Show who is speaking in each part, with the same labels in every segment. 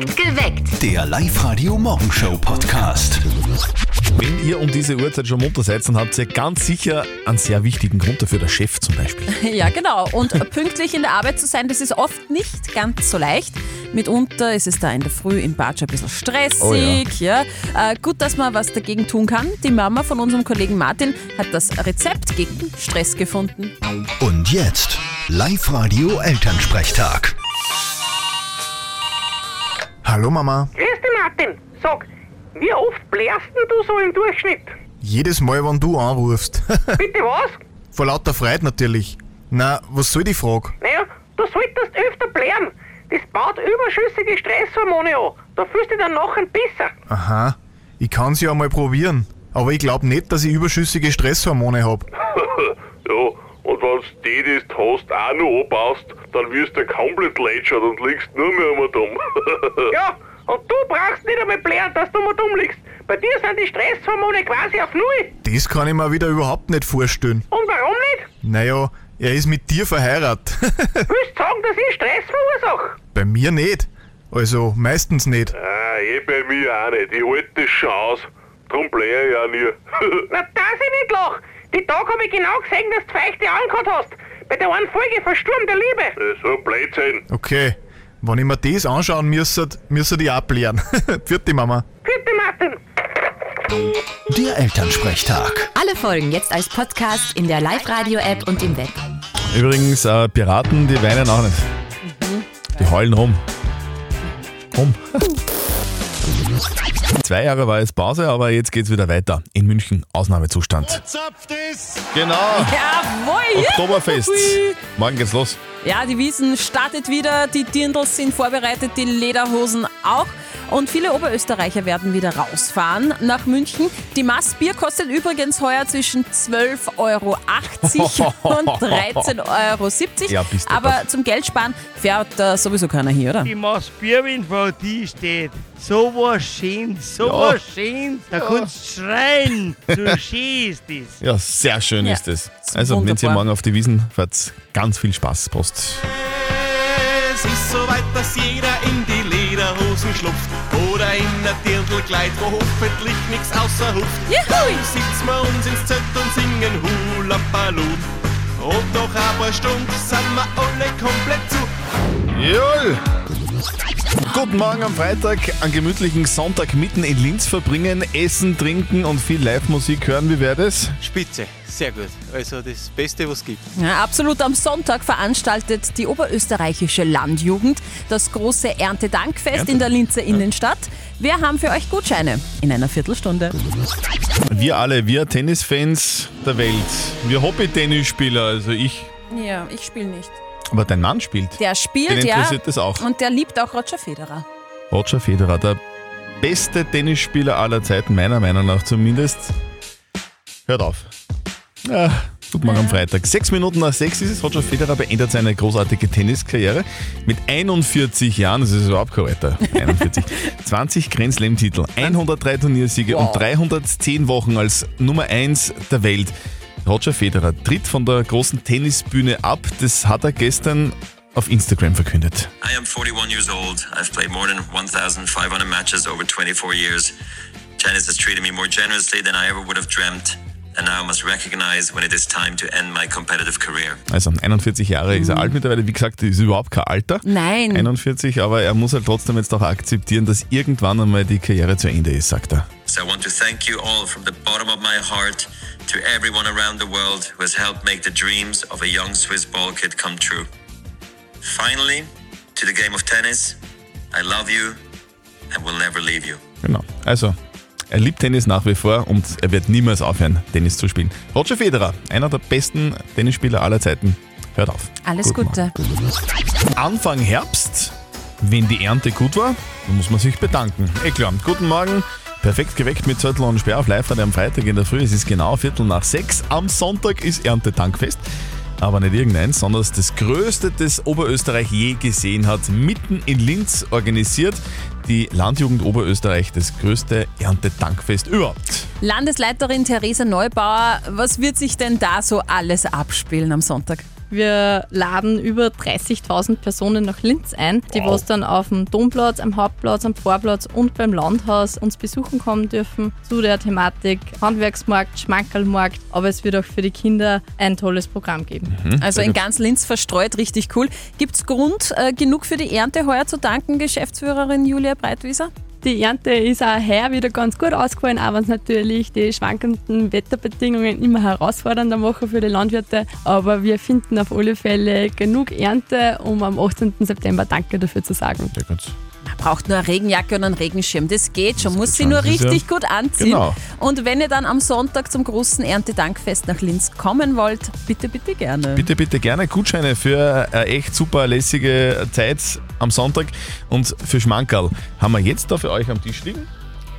Speaker 1: Geweckt.
Speaker 2: Der Live-Radio-Morgenshow-Podcast.
Speaker 3: Wenn ihr um diese Uhrzeit schon munter seid, dann habt ihr ganz sicher einen sehr wichtigen Grund dafür, der Chef zum Beispiel.
Speaker 4: Ja, genau. Und pünktlich in der Arbeit zu sein, das ist oft nicht ganz so leicht. Mitunter ist es da in der Früh im Bad schon ein bisschen stressig.
Speaker 3: Oh
Speaker 4: ja. Äh, gut, dass man was dagegen tun kann. Die Mama von unserem Kollegen Martin hat das Rezept gegen Stress gefunden.
Speaker 2: Und jetzt Live-Radio-Elternsprechtag.
Speaker 5: Hallo Mama.
Speaker 6: Grüß dich, Martin. Sag, wie oft blärst denn du so im Durchschnitt?
Speaker 5: Jedes Mal, wenn du anrufst.
Speaker 6: Bitte was?
Speaker 5: Vor lauter Freude natürlich. Na, was soll die Frage?
Speaker 6: Naja, du solltest öfter blären. Das baut überschüssige Stresshormone an. Da fühlst du dich dann nachher besser.
Speaker 5: Aha, ich kann's ja mal probieren. Aber ich glaube nicht, dass ich überschüssige Stresshormone hab.
Speaker 7: Ja, und wenn du die, das hast, auch noch anbaust, dann wirst du komplett lätschert und liegst nur mehr einmal dumm.
Speaker 6: Ja, und du brauchst nicht einmal blären, dass du mal dumm liegst. Bei dir sind die Stresshormone quasi auf Null.
Speaker 5: Das kann ich mir wieder überhaupt nicht vorstellen.
Speaker 6: Und warum nicht?
Speaker 5: Naja, er ist mit dir verheiratet.
Speaker 6: Willst du sagen, dass ich Stress verursache?
Speaker 5: Bei mir nicht. Also meistens nicht.
Speaker 7: ah, eh bei mir auch nicht. Ich halte das schon aus. Drum blähe ich auch nie.
Speaker 6: Na, dass ich nicht lach. Die Tag habe ich genau gesehen, dass du feuchte angehört hast. Bei der einen Folge von Sturm der Liebe.
Speaker 7: so ein Blödsinn.
Speaker 5: Okay, wenn ich mir das anschauen müsste, müsste ich ablehren. Vierte Mama.
Speaker 6: Bitte, Martin.
Speaker 2: Der Elternsprechtag.
Speaker 1: Alle Folgen jetzt als Podcast in der Live-Radio-App und im Web.
Speaker 3: Übrigens, äh, Piraten, die weinen auch nicht. Die heulen rum. Rum. Zwei Jahre war jetzt Pause, aber jetzt geht's wieder weiter. In München Ausnahmezustand. Genau.
Speaker 4: Jawohl!
Speaker 3: Oktoberfest.
Speaker 4: Hui.
Speaker 3: Morgen geht's los.
Speaker 4: Ja, die Wiesen startet wieder, die Dirndls sind vorbereitet, die Lederhosen auch. Und viele Oberösterreicher werden wieder rausfahren nach München. Die Maß Bier kostet übrigens heuer zwischen 12,80 Euro und 13,70 Euro.
Speaker 3: Ja, bist du
Speaker 4: Aber
Speaker 3: deppert.
Speaker 4: zum Geld sparen fährt äh, sowieso keiner hier, oder?
Speaker 8: Die Maßbierwin vor dir steht. So was schön, so
Speaker 3: Ja.
Speaker 8: was schön. Da kannst du schreien. So schön ist das.
Speaker 3: Ja, sehr schön
Speaker 4: Ja,
Speaker 3: ist es. Also, wenn ihr morgen auf die Wiesen fahrt, ganz viel Spaß. Prost.
Speaker 9: Es ist so weit, dass jeder in die Lederhosen schlupft oder in ein Dirndlkleid, wo hoffentlich nichts außer Hupft. Dann sitzen wir uns ins Zelt und singen Hula Baloo. Und nach ein paar Stunden sind wir alle komplett zu.
Speaker 3: Jawohl! Guten Morgen am Freitag, einen gemütlichen Sonntag mitten in Linz verbringen, essen, trinken und viel Live-Musik hören. Wie wäre das?
Speaker 10: Spitze, sehr gut. Also das Beste, was es gibt.
Speaker 4: Ja, absolut. Am Sonntag veranstaltet die oberösterreichische Landjugend das große Erntedankfest
Speaker 3: Ernte-
Speaker 4: in der Linzer Innenstadt. Wir haben für euch Gutscheine in einer Viertelstunde.
Speaker 3: Wir alle, wir Tennisfans der Welt, wir Hobby-Tennisspieler, also ich,
Speaker 4: Ja, ich spiele nicht.
Speaker 3: Aber dein Mann spielt.
Speaker 4: Der spielt,
Speaker 3: Den
Speaker 4: ja.
Speaker 3: interessiert das auch.
Speaker 4: Und der liebt auch Roger Federer.
Speaker 3: Roger Federer, der beste Tennisspieler aller Zeiten, meiner Meinung nach zumindest. Hört auf. Ja, gut morgen am Freitag. Sechs Minuten nach sechs ist es. Roger Federer beendet seine großartige Tenniskarriere mit 41 Jahren. Das ist überhaupt kein Alter. 41. 20 Grand Slam-Titel, 103 Turniersiege
Speaker 4: Wow.
Speaker 3: und 310 Wochen als Nummer 1 der Welt. Roger Federer tritt von der großen Tennisbühne ab. Das hat er gestern auf Instagram verkündet.
Speaker 11: I am 41 years old. I've played more than 1,500 matches over 24 years. Janice has treated me more generously than I ever would have dreamt. And now I must recognize when it is time to end my competitive career.
Speaker 3: Also 41 Jahre ist er alt mittlerweile. Wie gesagt, ist überhaupt kein Alter.
Speaker 4: Nein.
Speaker 3: 41, aber er muss halt trotzdem jetzt auch akzeptieren, dass irgendwann einmal die Karriere zu Ende ist, sagt er.
Speaker 11: So I want to thank you all from the bottom of my heart to everyone around the world who has helped make the dreams of a young Swiss ball kid come true. Finally, to the game of tennis, I love you and will never leave you.
Speaker 3: Genau. Also, er liebt Tennis nach wie vor und er wird niemals aufhören, Tennis zu spielen. Roger Federer, einer der besten Tennisspieler aller Zeiten. Hört auf.
Speaker 4: Alles
Speaker 3: Guten
Speaker 4: Gute.
Speaker 3: Morgen. Anfang Herbst, wenn die Ernte gut war, dann muss man sich bedanken. Eh klar. Guten Morgen. Perfekt geweckt mit Zettel und Sperr auf live am Freitag in der Früh. Es ist genau Viertel nach sechs. Am Sonntag ist Erntedankfest. Aber nicht irgendeins, sondern das größte, das Oberösterreich je gesehen hat. Mitten in Linz organisiert die Landjugend Oberösterreich das größte Erntedankfest überhaupt.
Speaker 4: Landesleiterin Theresa Neubauer, was wird sich denn da so alles abspielen am Sonntag?
Speaker 12: Wir laden über 30.000 Personen nach Linz ein, die was dann auf dem Domplatz, am Hauptplatz, am Vorplatz und beim Landhaus uns besuchen kommen dürfen zu der Thematik Handwerksmarkt, Schmankerlmarkt, aber es wird auch für die Kinder ein tolles Programm geben.
Speaker 4: Also in ganz Linz verstreut, richtig cool. Gibt es Grund äh, genug für die Ernte heuer zu danken, Geschäftsführerin Julia Breitwieser?
Speaker 12: Die Ernte ist auch heuer wieder ganz gut ausgefallen, auch wenn es natürlich die schwankenden Wetterbedingungen immer herausfordernder machen für die Landwirte. Aber wir finden auf alle Fälle genug Ernte, um am 18. September Danke dafür zu sagen.
Speaker 3: Sehr gut.
Speaker 4: Man braucht nur eine Regenjacke und einen Regenschirm. Das geht schon, muss sie nur
Speaker 3: Das ist ja-
Speaker 4: richtig gut anziehen.
Speaker 3: Genau.
Speaker 4: Und wenn ihr dann am Sonntag zum großen Erntedankfest nach Linz kommen wollt, bitte, bitte gerne.
Speaker 3: Bitte, bitte gerne Gutscheine für eine echt super lässige Zeit am Sonntag. Und für Schmankerl haben wir jetzt da für euch am Tisch liegen.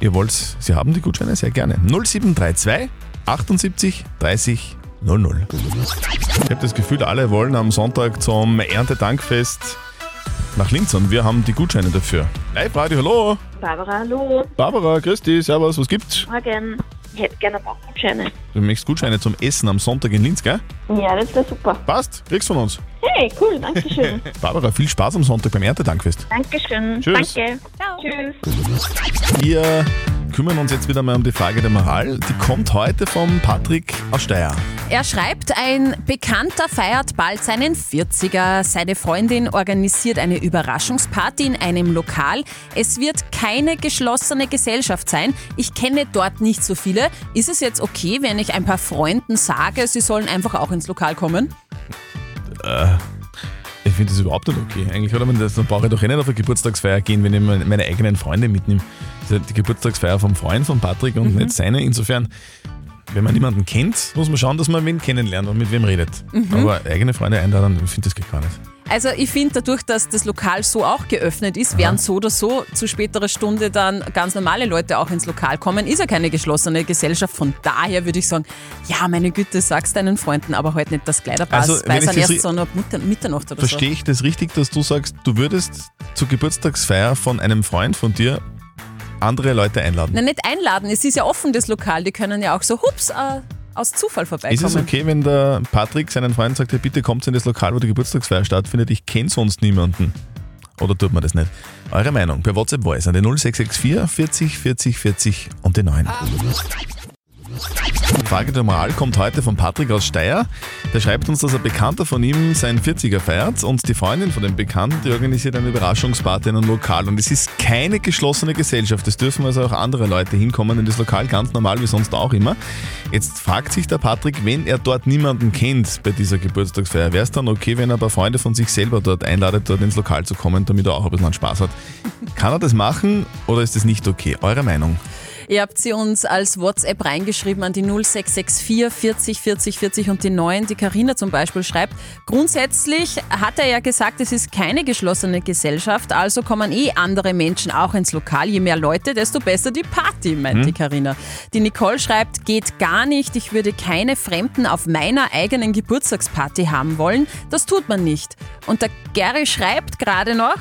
Speaker 3: Ihr wollt, Sie haben die Gutscheine, sehr gerne. 0732 78 30 00. Ich habe das Gefühl, alle wollen am Sonntag zum Erntedankfest nach Linz und wir haben die Gutscheine dafür. Live Radio, hallo.
Speaker 13: Barbara, hallo.
Speaker 3: Barbara, grüß dich, servus, was gibt's?
Speaker 13: Morgen. Ich hätte gerne Bauchgutscheine.
Speaker 3: Du möchtest Gutscheine zum Essen am Sonntag in Linz, gell?
Speaker 13: Ja, das wäre super.
Speaker 3: Passt, kriegst von uns.
Speaker 13: Hey, cool, danke schön.
Speaker 3: Barbara, viel Spaß am Sonntag beim Erntedankfest.
Speaker 13: Dankeschön.
Speaker 3: Tschüss.
Speaker 13: Danke. Ciao. Tschüss.
Speaker 3: Wir kümmern uns jetzt wieder mal um die Frage der Moral. Die kommt heute vom Patrick aus Steyr.
Speaker 4: Er schreibt, ein Bekannter feiert bald seinen 40er. Seine Freundin organisiert eine Überraschungsparty in einem Lokal. Es wird keine geschlossene Gesellschaft sein. Ich kenne dort nicht so viele. Ist es jetzt okay, wenn ich ein paar Freunden sage, sie sollen einfach auch ins Lokal kommen?
Speaker 3: Äh, finde das überhaupt nicht okay. Eigentlich, oder? Wenn das, dann brauche ich doch eh nicht auf eine Geburtstagsfeier gehen, wenn ich meine eigenen Freunde mitnehme. Das ist ja die Geburtstagsfeier vom Freund von Patrick und nicht seine. Insofern, wenn man niemanden kennt, muss man schauen, dass man wen kennenlernt und mit wem redet.
Speaker 4: Mhm.
Speaker 3: Aber eigene Freunde einladen, ich finde das geht gar nicht.
Speaker 4: Also ich finde dadurch, dass das Lokal so auch geöffnet ist, werden so oder so zu späterer Stunde dann ganz normale Leute auch ins Lokal kommen. Ist ja keine geschlossene Gesellschaft. Von daher würde ich sagen, ja, meine Güte, sag's deinen Freunden, aber halt nicht das Kleiderpass,
Speaker 3: Also,
Speaker 4: weil es dann erst so Mutter- Mitternacht oder
Speaker 3: Verstehe ich das richtig, dass du sagst, du würdest zur Geburtstagsfeier von einem Freund von dir andere Leute einladen?
Speaker 4: so. Na, nicht einladen, es ist ja offen, das Lokal. Die können ja auch so, hups, äh, aus Zufall vorbeikommen.
Speaker 3: Ist es okay, wenn der Patrick seinen Freunden sagt, hey, bitte kommt in das Lokal, wo die Geburtstagsfeier stattfindet, ich kenne sonst niemanden? Oder tut man das nicht? Eure Meinung per WhatsApp Voice an die 0664 40 40 40 und die 9. Die Frage der Moral kommt heute von Patrick aus Steyr. Der schreibt uns, dass ein Bekannter von ihm seinen 40er feiert und die Freundin von dem Bekannten, die organisiert eine Überraschungsparty in einem Lokal. Und es ist keine geschlossene Gesellschaft. Es dürfen also auch andere Leute hinkommen in das Lokal, ganz normal wie sonst auch immer. Jetzt fragt sich der Patrick, wenn er dort niemanden kennt bei dieser Geburtstagsfeier, wäre es dann okay, wenn er ein paar Freunde von sich selber dort einladet, dort ins Lokal zu kommen, damit er auch ein bisschen Spaß hat? Kann er das machen oder ist das nicht okay? Eure Meinung?
Speaker 4: Ihr habt sie uns als WhatsApp reingeschrieben an die 0664 40 40 40 und die 9. Die Karina zum Beispiel schreibt, grundsätzlich hat er ja gesagt, es ist keine geschlossene Gesellschaft, also kommen eh andere Menschen auch ins Lokal. Je mehr Leute, desto besser die Party, meint
Speaker 14: Hm.
Speaker 4: die Karina. Die Nicole schreibt, geht gar nicht, ich würde keine Fremden auf meiner eigenen Geburtstagsparty haben wollen. Das tut man nicht. Und der Gary schreibt gerade noch,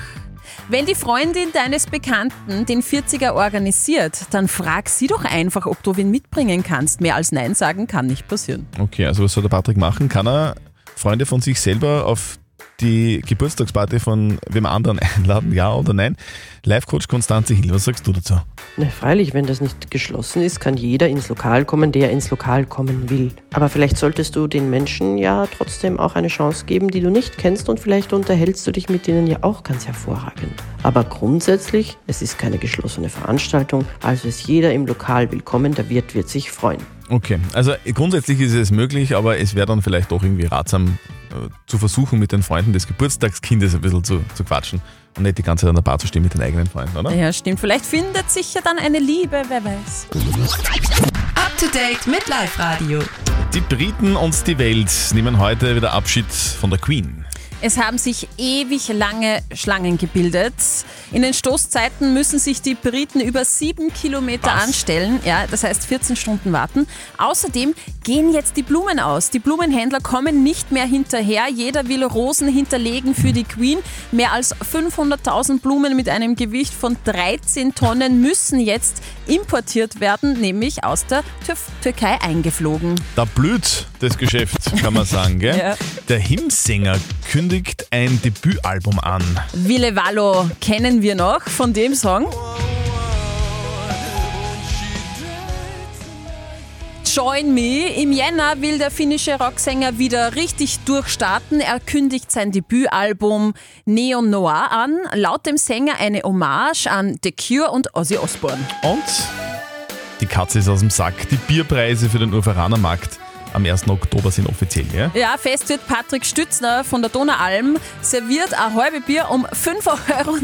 Speaker 4: wenn die Freundin deines Bekannten den 40er organisiert, dann frag sie doch einfach, ob du wen mitbringen kannst. Mehr als Nein sagen kann nicht passieren.
Speaker 3: Okay, also was soll der Patrick machen? Kann er Freunde von sich selber auf die Geburtstagsparty von wem anderen einladen, ja oder nein? Live-Coach Konstanze Hill, was sagst du dazu?
Speaker 14: Na, freilich, wenn das nicht geschlossen ist, kann jeder ins Lokal kommen, der ins Lokal kommen will. Aber vielleicht solltest du den Menschen ja trotzdem auch eine Chance geben, die du nicht kennst und vielleicht unterhältst du dich mit denen ja auch ganz hervorragend. Aber grundsätzlich, es ist keine geschlossene Veranstaltung, also ist jeder im Lokal willkommen, der Wirt wird sich freuen.
Speaker 3: Okay, also grundsätzlich ist es möglich, aber es wäre dann vielleicht doch irgendwie ratsam zu versuchen, mit den Freunden des Geburtstagskindes ein bisschen zu, zu quatschen und nicht die ganze Zeit an der Bar zu stehen mit den eigenen Freunden, oder?
Speaker 4: Ja, stimmt. Vielleicht findet sich ja dann eine Liebe, wer weiß.
Speaker 1: Up to date mit Live Radio.
Speaker 3: Die Briten und die Welt nehmen heute wieder Abschied von der Queen.
Speaker 4: Es haben sich ewig lange Schlangen gebildet. In den Stoßzeiten müssen sich die Briten über sieben Kilometer
Speaker 3: Was?
Speaker 4: anstellen. Ja, das heißt 14 Stunden warten. Außerdem gehen jetzt die Blumen aus. Die Blumenhändler kommen nicht mehr hinterher. Jeder will Rosen hinterlegen für die Queen. Mehr als 500.000 Blumen mit einem Gewicht von 13 Tonnen müssen jetzt importiert werden, nämlich aus der Tür Türkei eingeflogen.
Speaker 3: Da blüht das Geschäft, kann man sagen. Gell?
Speaker 4: Ja.
Speaker 3: Der Hymnsänger kündigt ein Debütalbum an.
Speaker 4: Ville Vallo kennen wir noch von dem Song. Join Me. Im Jänner will der finnische Rocksänger wieder richtig durchstarten. Er kündigt sein Debütalbum Neon Noir an. Laut dem Sänger eine Hommage an The Cure und Ozzy Osbourne.
Speaker 3: Und die Katze ist aus dem Sack. Die Bierpreise für den Urveraner Markt am 1. Oktober sind offiziell. Ja?
Speaker 4: Ja, fest wird Patrick Stützner von der Donaualm serviert ein halbe Bier um 5,90 Euro.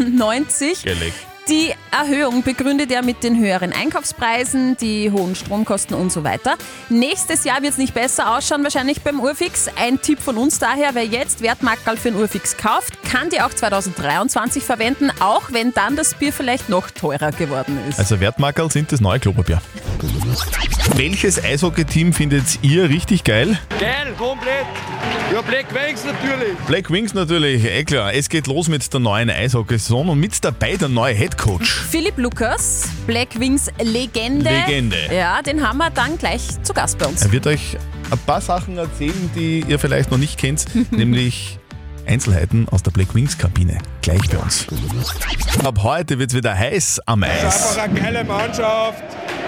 Speaker 3: Gelegt.
Speaker 4: Die Erhöhung begründet er mit den höheren Einkaufspreisen, die hohen Stromkosten und so weiter. Nächstes Jahr wird es nicht besser ausschauen, wahrscheinlich beim Urfix. Ein Tipp von uns daher, wer jetzt Wertmarkerl für den Urfix kauft, kann die auch 2023 verwenden, auch wenn dann das Bier vielleicht noch teurer geworden ist.
Speaker 3: Also Wertmarkerl sind das neue Klopapier. Welches Eishockey-Team findet ihr richtig geil?
Speaker 15: Geil, komplett. Ja, Black Wings natürlich.
Speaker 3: Black Wings natürlich, eh klar. Es geht los mit der neuen Eishockey-Saison und mit dabei der neue Headcoach.
Speaker 4: Philipp Lukas, Black Wings Legende.
Speaker 3: Legende.
Speaker 4: Ja, den haben wir dann gleich zu Gast bei uns.
Speaker 3: Er wird euch ein paar Sachen erzählen, die ihr vielleicht noch nicht kennt, nämlich Einzelheiten aus der Black Wings Kabine. Gleich bei uns. Ab heute wird es wieder heiß am
Speaker 15: Es ist
Speaker 3: Eis.
Speaker 15: einfach eine geile Mannschaft,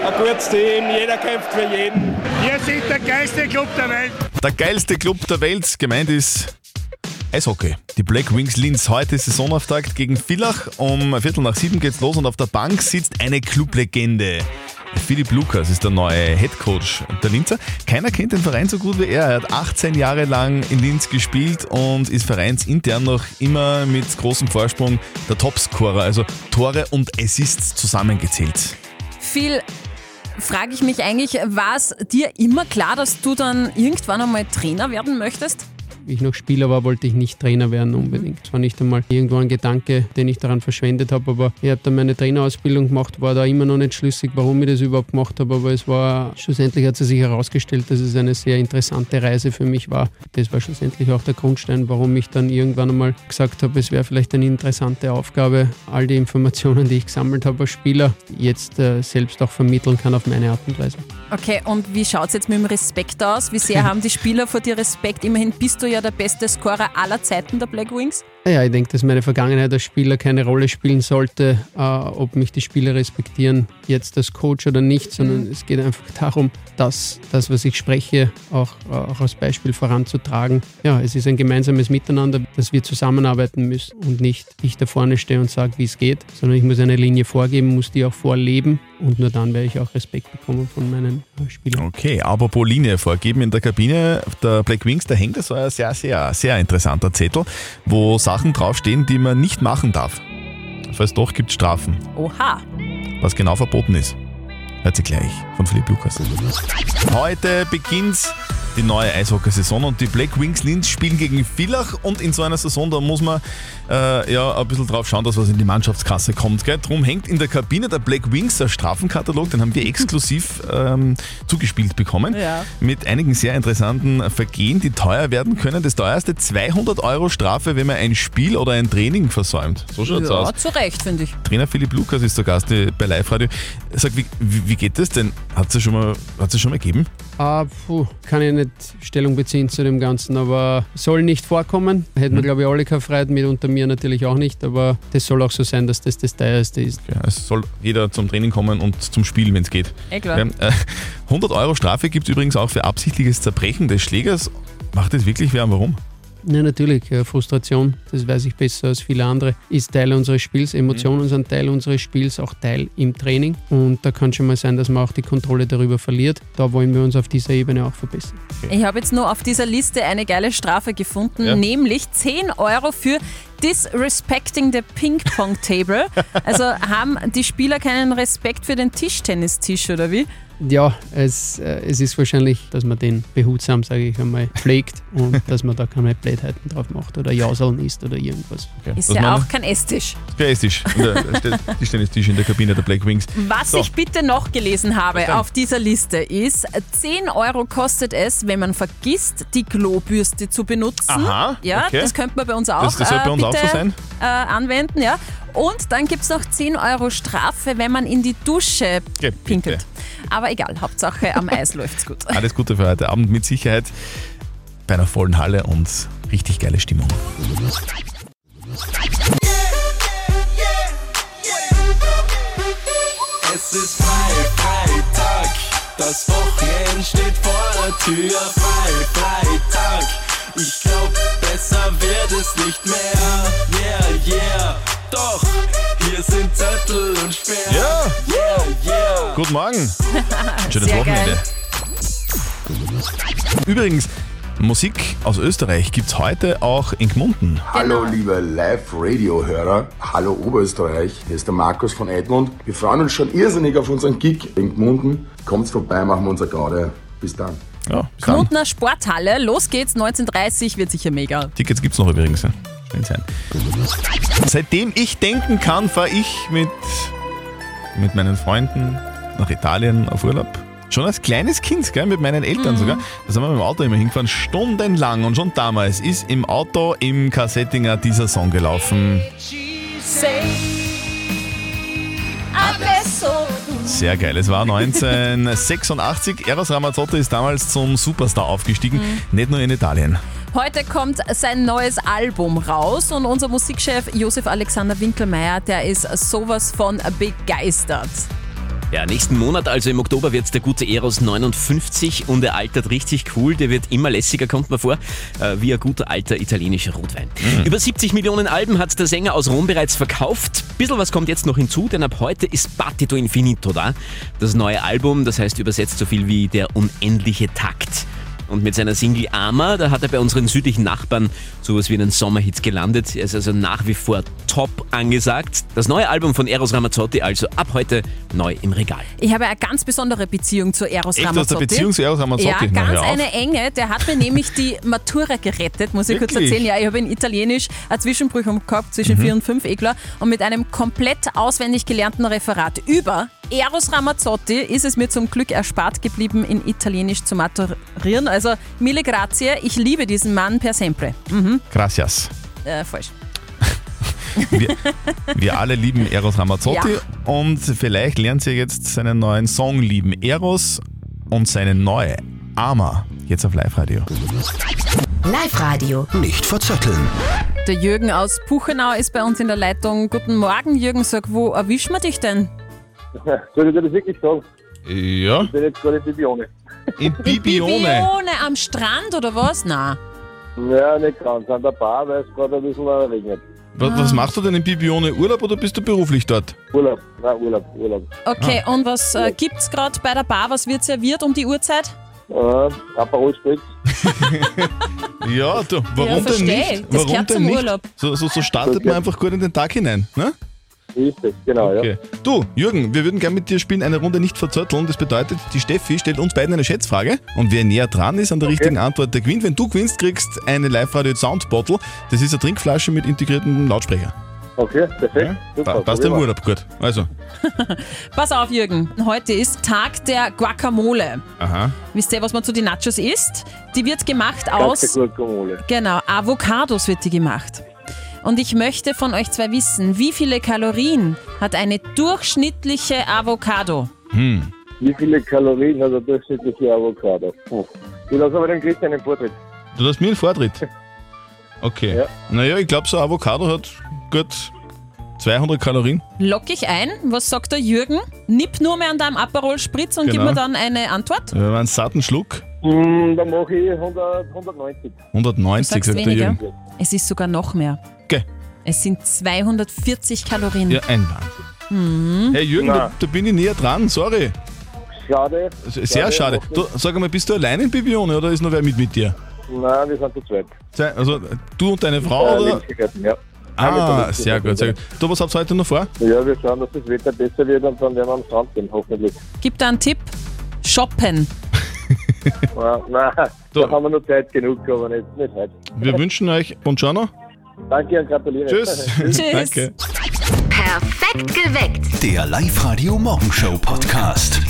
Speaker 15: ein gutes Team, jeder kämpft für jeden. Wir sind der geilste Club der Welt.
Speaker 3: Der geilste Club der Welt, gemeint ist Eishockey. Die Black Wings Linz heute Saisonauftakt gegen Villach. Um Viertel nach sieben geht's los und auf der Bank sitzt eine Clublegende. Philipp Lukas ist der neue Headcoach der Linzer. Keiner kennt den Verein so gut wie er. Er hat 18 Jahre lang in Linz gespielt und ist vereinsintern noch immer mit großem Vorsprung der Topscorer, also Tore und Assists zusammengezählt.
Speaker 4: Viel frage ich mich eigentlich, war es dir immer klar, dass du dann irgendwann einmal Trainer werden möchtest?
Speaker 16: Ich noch Spieler war, wollte ich nicht Trainer werden unbedingt. Es war nicht einmal irgendwo ein Gedanke, den ich daran verschwendet habe, aber ich habe dann meine Trainerausbildung gemacht, war da immer noch nicht schlüssig, warum ich das überhaupt gemacht habe, aber es war, schlussendlich hat sich herausgestellt, dass es eine sehr interessante Reise für mich war. Das war schlussendlich auch der Grundstein, warum ich dann irgendwann einmal gesagt habe, es wäre vielleicht eine interessante Aufgabe, all die Informationen, die ich gesammelt habe als Spieler, jetzt äh, selbst auch vermitteln kann auf meine Art und Weise.
Speaker 4: Okay, und wie schaut es jetzt mit dem Respekt aus? Wie sehr haben die Spieler vor dir Respekt? Immerhin bist du ja der beste Scorer aller Zeiten der Black Wings.
Speaker 16: Ja, ich denke, dass meine Vergangenheit als Spieler keine Rolle spielen sollte, äh, ob mich die Spieler respektieren, jetzt als Coach oder nicht, sondern es geht einfach darum, dass das, was ich spreche, auch, auch als Beispiel voranzutragen. Ja, es ist ein gemeinsames Miteinander, dass wir zusammenarbeiten müssen und nicht ich da vorne stehe und sage, wie es geht, sondern ich muss eine Linie vorgeben, muss die auch vorleben und nur dann werde ich auch Respekt bekommen von meinen äh, Spielern.
Speaker 3: Okay, apropos Linie vorgeben in der Kabine der Black Wings, da hängt so ein sehr, sehr, sehr interessanter Zettel, wo Sachen draufstehen, die man nicht machen darf. Falls doch, gibt es Strafen.
Speaker 4: Oha.
Speaker 3: Was genau verboten ist. Hört sie gleich von Philipp Lukas. Heute beginnt die neue Eishockey-Saison und die Black Wings Linz spielen gegen Villach und in so einer Saison, da muss man äh, ja ein bisschen drauf schauen, dass was in die Mannschaftskasse kommt. Gell? Drum hängt in der Kabine der Black Wings der Strafenkatalog, den haben wir exklusiv ähm, zugespielt bekommen,
Speaker 4: Ja.
Speaker 3: mit einigen sehr interessanten Vergehen, die teuer werden können. Das teuerste 200 Euro Strafe, wenn man ein Spiel oder ein Training versäumt. So schaut's
Speaker 4: ja,
Speaker 3: aus.
Speaker 4: zu Recht, finde ich.
Speaker 3: Trainer Philipp Lukas ist der Gast bei Live Radio. Sag, wie, wie, wie geht das denn? Hat es schon mal, hat's schon mal gegeben?
Speaker 16: Ah, puh, kann ich nicht Stellung beziehen zu dem Ganzen, aber soll nicht vorkommen. Hätten wir, glaube ich, alle keine Freude mit, unter mir natürlich auch nicht, aber das soll auch so sein, dass das das teuerste ist.
Speaker 3: Ja, es soll jeder zum Training kommen und zum Spiel, wenn es geht.
Speaker 4: Eh klar.
Speaker 3: Ja, äh, 100 Euro Strafe gibt es übrigens auch für absichtliches Zerbrechen des Schlägers. Macht das wirklich wer und warum?
Speaker 16: Ja, natürlich. äh, Frustration, das weiß ich besser als viele andere, ist Teil unseres Spiels. Emotionen sind Teil unseres Spiels, auch Teil im Training. Und da kann schon mal sein, dass man auch die Kontrolle darüber verliert. Da wollen wir uns auf dieser Ebene auch verbessern.
Speaker 4: Ich habe jetzt nur auf dieser Liste eine geile Strafe gefunden,
Speaker 16: Ja.
Speaker 4: nämlich 10 Euro für Disrespecting the Ping Pong Table. Also haben die Spieler keinen Respekt für den Tischtennistisch oder wie?
Speaker 16: Ja, es, äh, es ist wahrscheinlich, dass man den behutsam, sage ich einmal, pflegt und dass man da keine Blödheiten drauf macht oder Jauseln isst oder irgendwas.
Speaker 4: Ist ja auch kein Esstisch.
Speaker 3: Der Esstisch. Der Tischtennistisch in der Kabine der Black Wings.
Speaker 4: Was
Speaker 3: So.
Speaker 4: ich bitte noch gelesen habe auf dieser Liste ist, 10 Euro kostet es, wenn man vergisst, die Klobürste zu benutzen.
Speaker 3: Aha,
Speaker 4: Ja,
Speaker 3: okay.
Speaker 4: das könnte man bei uns auch,
Speaker 3: Das- das soll bei uns
Speaker 4: bitte,
Speaker 3: auch so sein?
Speaker 4: Äh, anwenden. Ja. Und dann gibt es noch 10 Euro Strafe, wenn man in die Dusche
Speaker 3: Geh,
Speaker 4: pinkelt. Aber egal, Hauptsache am Eis läuft's gut.
Speaker 3: Alles Gute für heute Abend mit Sicherheit bei einer vollen Halle und richtig geile Stimmung.
Speaker 9: Es ist frei, Freitag, das Wochenende steht vor der Tür. Frei, Freitag, ich glaub, besser wird es nicht mehr. Yeah, yeah, doch, hier sind Zettel und Sperr.
Speaker 3: Ja.
Speaker 9: yeah, yeah.
Speaker 3: Guten Morgen. Schönes
Speaker 9: Sehr
Speaker 3: Wochenende.
Speaker 9: geil.
Speaker 3: Übrigens, Musik aus Österreich gibt's heute auch in Gmunden.
Speaker 17: Hallo liebe Live-Radio-Hörer, hallo Oberösterreich, hier ist der Markus von Edmund. Wir freuen uns schon irrsinnig auf unseren Gig in Gmunden. Kommt vorbei, machen wir unser Gaude. Bis dann.
Speaker 3: Ja,
Speaker 4: Knutner Sporthalle, los geht's, 19.30 wird sicher mega.
Speaker 3: Tickets gibt's noch übrigens. ja. Kann sein. Seitdem ich denken kann, fahre ich mit, mit meinen Freunden nach Italien auf Urlaub. Schon als kleines Kind, gell, mit meinen Eltern
Speaker 4: Mhm.
Speaker 3: sogar. Da sind wir mit dem Auto immer hingefahren, stundenlang. Und schon damals ist im Auto im Kassettinger dieser Song gelaufen. Sehr geil. Es war 1986. Eros Ramazzotti ist damals zum Superstar aufgestiegen. Nicht nur in Italien.
Speaker 4: Heute kommt sein neues Album raus und unser Musikchef Josef Alexander Winkelmeier, der ist sowas von begeistert.
Speaker 18: Ja, nächsten Monat, also im Oktober, wird der gute Eros 59 und er altert richtig cool. Der wird immer lässiger, kommt mir vor, äh, wie ein guter alter italienischer Rotwein. Über 70 Millionen Alben hat der Sänger aus Rom bereits verkauft. Bissl was kommt jetzt noch hinzu, denn ab heute ist Battito Infinito da. Das neue Album, das heißt übersetzt so viel wie der unendliche Takt. Und mit seiner Single Ama, da hat er bei unseren südlichen Nachbarn sowas wie einen Sommerhit gelandet. Er ist also nach wie vor top angesagt. Das neue Album von Eros Ramazzotti also ab heute neu im Regal.
Speaker 4: Ich habe eine ganz besondere Beziehung zu Eros
Speaker 3: Echt, du hast
Speaker 4: Ramazzotti.
Speaker 3: eine Beziehung zu Eros Ramazzotti?
Speaker 4: Ja, ganz eine enge. Der hat mir nämlich die Matura gerettet, muss ich kurz
Speaker 3: Wirklich?
Speaker 4: erzählen. Ja, ich habe in Italienisch eine Zwischenprüfung gehabt zwischen
Speaker 3: Mhm.
Speaker 4: 4 und 5 eh klar. Und mit einem komplett auswendig gelernten Referat über Eros Ramazzotti ist es mir zum Glück erspart geblieben, in Italienisch zu maturieren. Also, mille grazie, ich liebe diesen Mann per sempre. Mhm.
Speaker 3: Gracias.
Speaker 4: Äh, falsch.
Speaker 3: Wir, wir alle lieben Eros Ramazzotti
Speaker 4: Ja.
Speaker 3: und vielleicht lernt ihr jetzt seinen neuen Song lieben. Eros und seine neue Ama. Jetzt auf Live-Radio.
Speaker 1: Live-Radio.
Speaker 2: Nicht verzetteln.
Speaker 4: Der Jürgen aus Puchenau ist bei uns in der Leitung. Guten Morgen, Jürgen. Sag, wo erwischen wir dich denn?
Speaker 19: Soll ich dir das wirklich sagen?
Speaker 3: Ja.
Speaker 19: Ich bin jetzt gerade in Bibione.
Speaker 3: In Bibione?
Speaker 4: Bibione am Strand oder was? Na.
Speaker 19: Ja, nicht ganz. An der Bar, weil es gerade ein bisschen regnet.
Speaker 3: Was, was machst du denn in Bibione? Urlaub oder bist du beruflich dort?
Speaker 19: Urlaub, nein, Urlaub, Urlaub.
Speaker 4: Okay, und was äh, gibt's gerade bei der Bar? Was wird serviert um die Uhrzeit?
Speaker 19: Äh, Aperol Spritz.
Speaker 3: Ja, du, warum
Speaker 4: Ja,
Speaker 3: denn
Speaker 4: versteh.
Speaker 3: nicht?
Speaker 4: Das
Speaker 3: warum
Speaker 4: gehört
Speaker 3: denn
Speaker 4: zum
Speaker 3: nicht?
Speaker 4: Urlaub.
Speaker 3: So, so, so startet man einfach gut in den Tag hinein. Ne?
Speaker 19: Es, genau,
Speaker 3: Okay. Du, Jürgen, wir würden gerne mit dir spielen, eine Runde nicht verzötteln. Das bedeutet, die Steffi stellt uns beiden eine Schätzfrage und wer näher dran ist an der richtigen Antwort, der gewinnt. Wenn du gewinnst, kriegst eine Live-Radio Sound Bottle. Das ist eine Trinkflasche mit integriertem Lautsprecher.
Speaker 19: Okay, perfekt.
Speaker 3: Da,
Speaker 19: Super,
Speaker 3: passt im. Urlaub gut. Also,
Speaker 4: Pass auf, Jürgen. Heute ist Tag der Guacamole.
Speaker 3: aha.
Speaker 4: Wisst ihr, was man zu den Nachos isst? Die wird gemacht aus.
Speaker 19: Guacamole.
Speaker 4: Genau, Avocados wird die gemacht. Und ich möchte von euch zwei wissen, wie viele Kalorien hat eine durchschnittliche Avocado?
Speaker 3: Hm.
Speaker 19: Wie viele Kalorien hat der durchschnittliche Avocado? Puh. Ich lasse aber dem Christian den Vortritt.
Speaker 3: Du lässt mir einen Vortritt. Okay. Naja, ich glaube, so ein Avocado hat gut 200 Kalorien.
Speaker 4: Lock ich ein. Was sagt der Jürgen? Nipp nur mehr an deinem Aperol Spritz und gib
Speaker 3: Genau.
Speaker 4: mir dann eine Antwort.
Speaker 3: Wenn man einen satten Schluck,
Speaker 19: Hm, dann mache ich 100, 190.
Speaker 3: 190,
Speaker 4: Sagst
Speaker 3: sagt der
Speaker 4: weniger?
Speaker 3: Jürgen.
Speaker 4: Es ist sogar noch mehr.
Speaker 3: Gell.
Speaker 4: Es sind 240 Kalorien.
Speaker 3: Ja, ein Wahnsinn.
Speaker 4: Mhm.
Speaker 3: Hey Jürgen, da, da bin ich näher dran, sorry.
Speaker 19: Schade.
Speaker 3: Also, sehr schade. schade. Du, sag mal, bist du allein in Bibione oder ist noch wer mit mit dir?
Speaker 19: Nein, wir sind zu zweit.
Speaker 3: Also du und deine Frau?
Speaker 19: Äh,
Speaker 3: oder?
Speaker 19: Lebensgefährten, ja.
Speaker 3: Ah, Lebensgefährten, sehr gut, sehr gut. Du, was habt ihr heute noch vor?
Speaker 19: Ja, wir schauen, dass das Wetter besser wird und dann werden wir am Strand gehen, hoffentlich.
Speaker 4: Gib da einen Tipp. Shoppen.
Speaker 19: Nein, nein, da haben wir noch Zeit genug, aber nicht, nicht heute.
Speaker 3: Wir wünschen euch Buongiorno.
Speaker 19: Danke und gratuliere. Tschüss.
Speaker 3: Tschüss. Danke.
Speaker 1: Perfekt geweckt.
Speaker 2: Der Live-Radio Morgenshow Podcast.